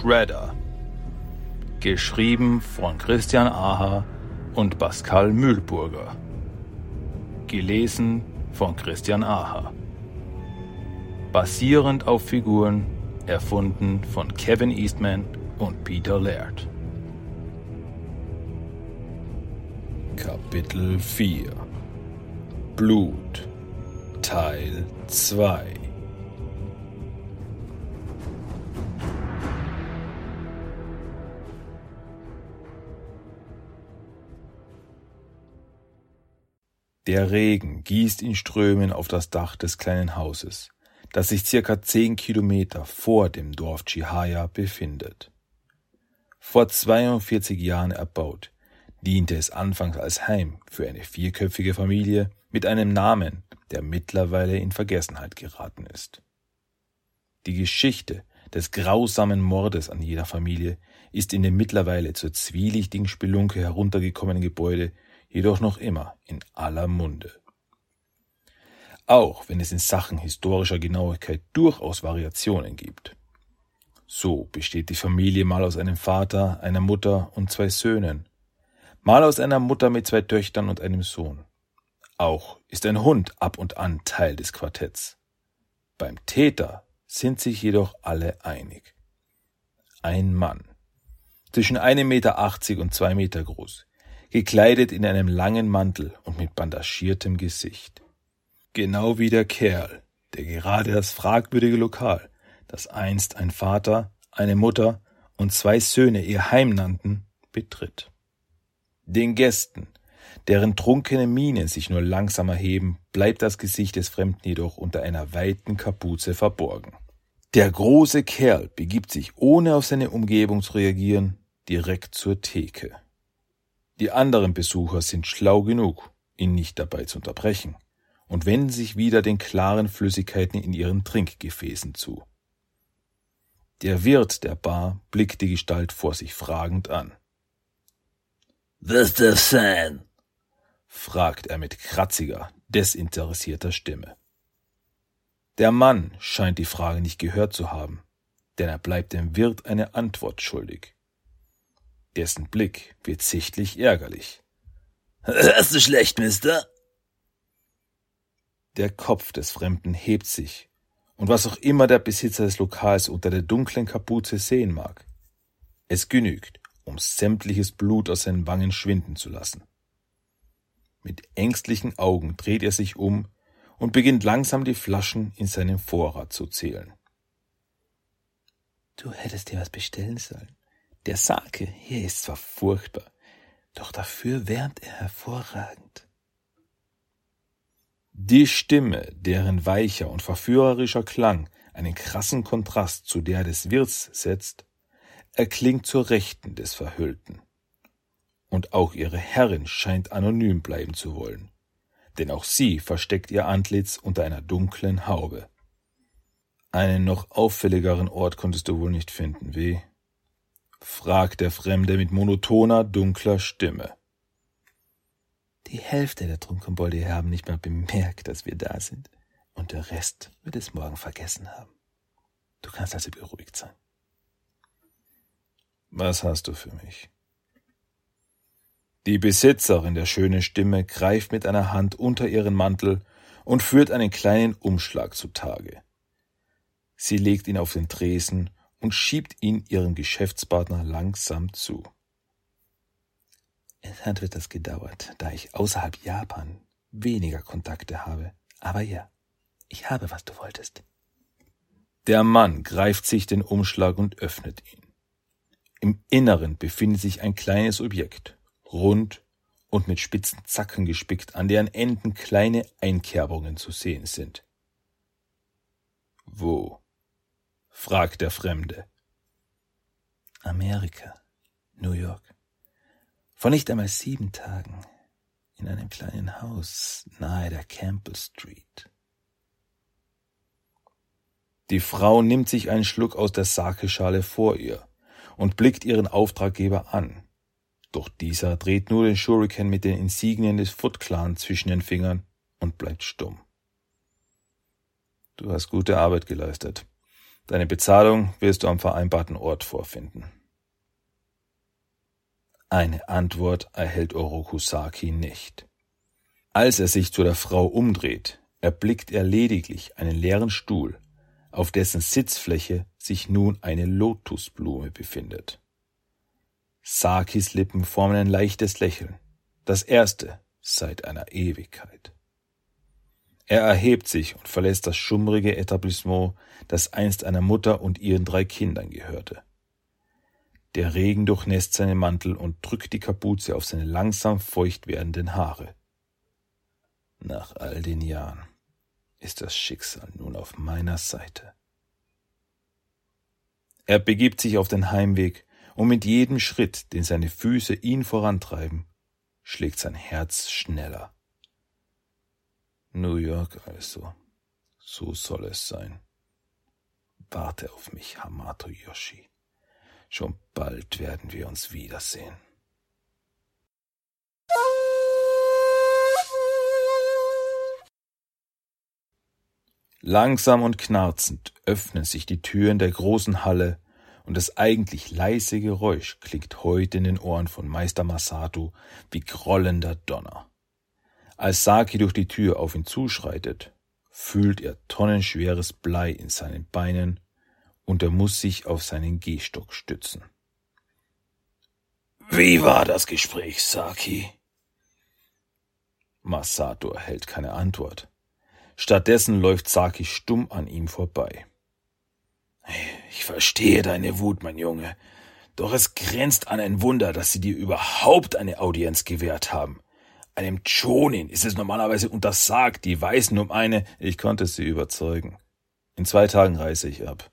Shredder. Geschrieben von Christian Aha und Pascal Mühlburger. Gelesen von Christian Aha. Basierend auf Figuren erfunden von Kevin Eastman und Peter Laird. Kapitel 4 Blut Teil 2 Der Regen gießt in Strömen auf das Dach des kleinen Hauses, das sich circa zehn Kilometer vor dem Dorf Chihaya befindet. Vor 42 Jahren erbaut, diente es anfangs als Heim für eine vierköpfige Familie mit einem Namen, der mittlerweile in Vergessenheit geraten ist. Die Geschichte des grausamen Mordes an jeder Familie ist in dem mittlerweile zur zwielichtigen Spelunke heruntergekommenen Gebäude jedoch noch immer in aller Munde. Auch wenn es in Sachen historischer Genauigkeit durchaus Variationen gibt. So besteht die Familie mal aus einem Vater, einer Mutter und zwei Söhnen, mal aus einer Mutter mit zwei Töchtern und einem Sohn. Auch ist ein Hund ab und an Teil des Quartetts. Beim Täter sind sich jedoch alle einig. Ein Mann, zwischen einem Meter achtzig und zwei Meter groß, gekleidet in einem langen Mantel und mit bandagiertem Gesicht. Genau wie der Kerl, der gerade das fragwürdige Lokal, das einst ein Vater, eine Mutter und zwei Söhne ihr Heim nannten, betritt. Den Gästen, deren trunkene Mienen sich nur langsam erheben, bleibt das Gesicht des Fremden jedoch unter einer weiten Kapuze verborgen. Der große Kerl begibt sich, ohne auf seine Umgebung zu reagieren, direkt zur Theke. Die anderen Besucher sind schlau genug, ihn nicht dabei zu unterbrechen, und wenden sich wieder den klaren Flüssigkeiten in ihren Trinkgefäßen zu. Der Wirt der Bar blickt die Gestalt vor sich fragend an. Was das sein? fragt er mit kratziger, desinteressierter Stimme. Der Mann scheint die Frage nicht gehört zu haben, denn er bleibt dem Wirt eine Antwort schuldig. Dessen Blick wird sichtlich ärgerlich. Hörst du schlecht, Mister? Der Kopf des Fremden hebt sich, und was auch immer der Besitzer des Lokals unter der dunklen Kapuze sehen mag, es genügt, um sämtliches Blut aus seinen Wangen schwinden zu lassen. Mit ängstlichen Augen dreht er sich um und beginnt langsam die Flaschen in seinem Vorrat zu zählen. Du hättest dir was bestellen sollen. Der Sake hier ist zwar furchtbar, doch dafür wärmt er hervorragend. Die Stimme, deren weicher und verführerischer Klang einen krassen Kontrast zu der des Wirts setzt, erklingt zur Rechten des Verhüllten. Und auch ihre Herrin scheint anonym bleiben zu wollen, denn auch sie versteckt ihr Antlitz unter einer dunklen Haube. Einen noch auffälligeren Ort konntest du wohl nicht finden, wie? Fragt der Fremde mit monotoner, dunkler Stimme. Die Hälfte der Trunkenbolde haben nicht mal bemerkt, dass wir da sind, und der Rest wird es morgen vergessen haben. Du kannst also beruhigt sein. Was hast du für mich? Die Besitzerin der schönen Stimme greift mit einer Hand unter ihren Mantel und führt einen kleinen Umschlag zutage. Sie legt ihn auf den Tresen und schiebt ihn ihrem Geschäftspartner langsam zu. Es hat etwas gedauert, da ich außerhalb Japan weniger Kontakte habe. Aber ja, ich habe, was du wolltest. Der Mann greift sich den Umschlag und öffnet ihn. Im Inneren befindet sich ein kleines Objekt, rund und mit spitzen Zacken gespickt, an deren Enden kleine Einkerbungen zu sehen sind. Wo? Fragt der Fremde. Amerika, New York. Vor nicht einmal sieben Tagen in einem kleinen Haus nahe der Campbell Street. Die Frau nimmt sich einen Schluck aus der Sakeschale vor ihr und blickt ihren Auftraggeber an. Doch dieser dreht nur den Shuriken mit den Insignien des Foot Clan zwischen den Fingern und bleibt stumm. Du hast gute Arbeit geleistet. Deine Bezahlung wirst du am vereinbarten Ort vorfinden. Eine Antwort erhält Orokusaki nicht. Als er sich zu der Frau umdreht, erblickt er lediglich einen leeren Stuhl, auf dessen Sitzfläche sich nun eine Lotusblume befindet. Sakis Lippen formen ein leichtes Lächeln, das erste seit einer Ewigkeit. Er erhebt sich und verlässt das schummrige Etablissement, das einst einer Mutter und ihren drei Kindern gehörte. Der Regen durchnässt seinen Mantel und drückt die Kapuze auf seine langsam feucht werdenden Haare. Nach all den Jahren ist das Schicksal nun auf meiner Seite. Er begibt sich auf den Heimweg, und mit jedem Schritt, den seine Füße ihn vorantreiben, schlägt sein Herz schneller. New York also, so soll es sein. Warte auf mich, Hamato Yoshi. Schon bald werden wir uns wiedersehen. Langsam und knarzend öffnen sich die Türen der großen Halle, und das eigentlich leise Geräusch klingt heute in den Ohren von Meister Masato wie grollender Donner. Als Saki durch die Tür auf ihn zuschreitet, fühlt er tonnenschweres Blei in seinen Beinen und er muss sich auf seinen Gehstock stützen. Wie war das Gespräch, Saki? Masato erhält keine Antwort. Stattdessen läuft Saki stumm an ihm vorbei. Ich verstehe deine Wut, mein Junge. Doch es grenzt an ein Wunder, dass sie dir überhaupt eine Audienz gewährt haben. Einem Chonin ist es normalerweise untersagt, die Weißen um eine. Ich konnte sie überzeugen. In zwei Tagen reise ich ab.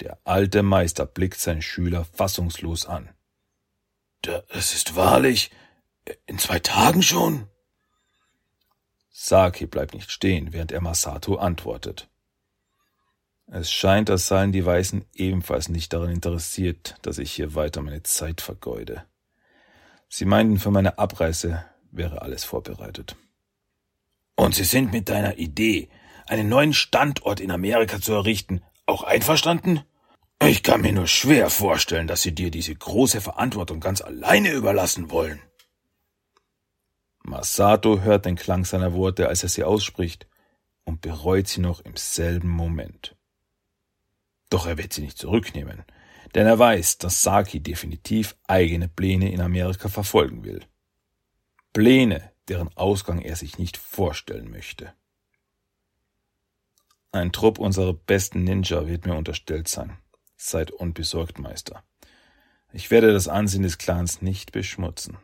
Der alte Meister blickt seinen Schüler fassungslos an. Das ist wahrlich in zwei Tagen schon? Saki bleibt nicht stehen, während er Masato antwortet. Es scheint, als seien die Weißen ebenfalls nicht daran interessiert, dass ich hier weiter meine Zeit vergeude. Sie meinten, für meine Abreise wäre alles vorbereitet. Und Sie sind mit deiner Idee, einen neuen Standort in Amerika zu errichten, auch einverstanden? Ich kann mir nur schwer vorstellen, dass Sie dir diese große Verantwortung ganz alleine überlassen wollen. Masato hört den Klang seiner Worte, als er sie ausspricht, und bereut sie noch im selben Moment. Doch er wird sie nicht zurücknehmen, denn er weiß, dass Saki definitiv eigene Pläne in Amerika verfolgen will. Pläne, deren Ausgang er sich nicht vorstellen möchte. Ein Trupp unserer besten Ninja wird mir unterstellt sein. Seid unbesorgt, Meister. Ich werde das Ansehen des Clans nicht beschmutzen.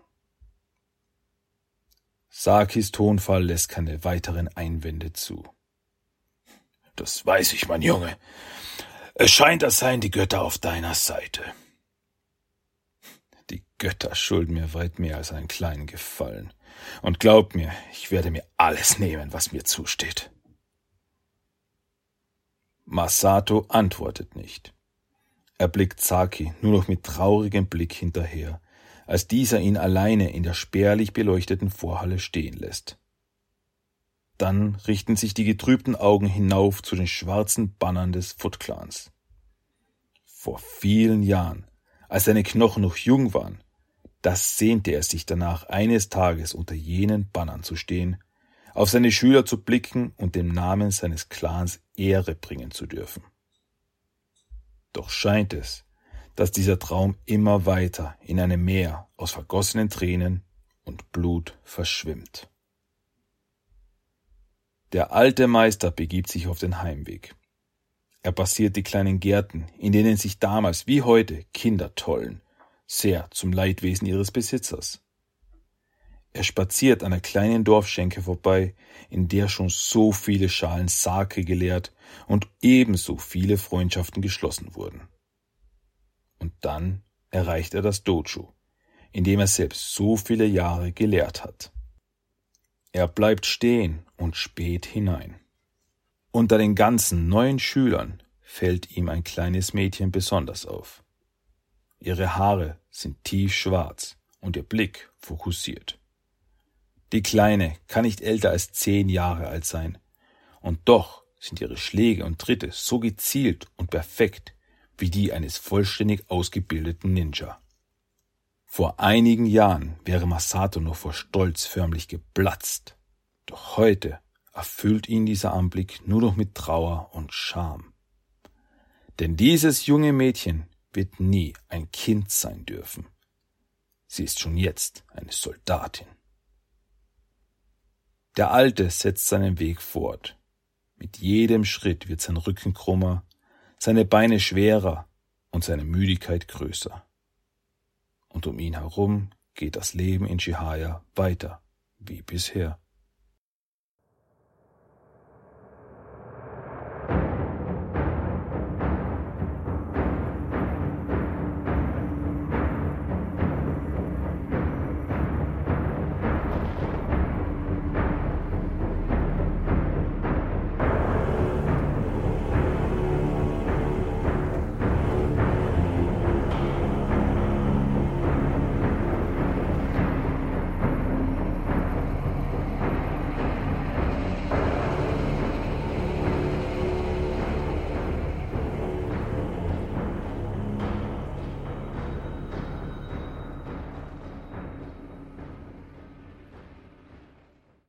Sakis Tonfall lässt keine weiteren Einwände zu. Das weiß ich, mein Junge. Es scheint, als seien die Götter auf deiner Seite. Die Götter schulden mir weit mehr als einen kleinen Gefallen. Und glaub mir, ich werde mir alles nehmen, was mir zusteht. Masato antwortet nicht. Er blickt Saki nur noch mit traurigem Blick hinterher, als dieser ihn alleine in der spärlich beleuchteten Vorhalle stehen lässt. Dann richten sich die getrübten Augen hinauf zu den schwarzen Bannern des Foot Clans. Vor vielen Jahren, als seine Knochen noch jung waren, das sehnte er sich danach, eines Tages unter jenen Bannern zu stehen, auf seine Schüler zu blicken und dem Namen seines Clans Ehre bringen zu dürfen. Doch scheint es, dass dieser Traum immer weiter in einem Meer aus vergossenen Tränen und Blut verschwimmt. Der alte Meister begibt sich auf den Heimweg. Er passiert die kleinen Gärten, in denen sich damals wie heute Kinder tollen, sehr zum Leidwesen ihres Besitzers. Er spaziert an der kleinen Dorfschenke vorbei, in der schon so viele Schalen Sake geleert und ebenso viele Freundschaften geschlossen wurden. Und dann erreicht er das Dojo, in dem er selbst so viele Jahre gelehrt hat. Er bleibt stehen und späht hinein. Unter den ganzen neuen Schülern fällt ihm ein kleines Mädchen besonders auf. Ihre Haare sind tiefschwarz und ihr Blick fokussiert. Die Kleine kann nicht älter als zehn Jahre alt sein, und doch sind ihre Schläge und Tritte so gezielt und perfekt wie die eines vollständig ausgebildeten Ninja. Vor einigen Jahren wäre Masato nur vor Stolz förmlich geplatzt. Doch heute erfüllt ihn dieser Anblick nur noch mit Trauer und Scham. Denn dieses junge Mädchen wird nie ein Kind sein dürfen. Sie ist schon jetzt eine Soldatin. Der Alte setzt seinen Weg fort. Mit jedem Schritt wird sein Rücken krummer, seine Beine schwerer und seine Müdigkeit größer. Und um ihn herum geht das Leben in Chihaya weiter wie bisher.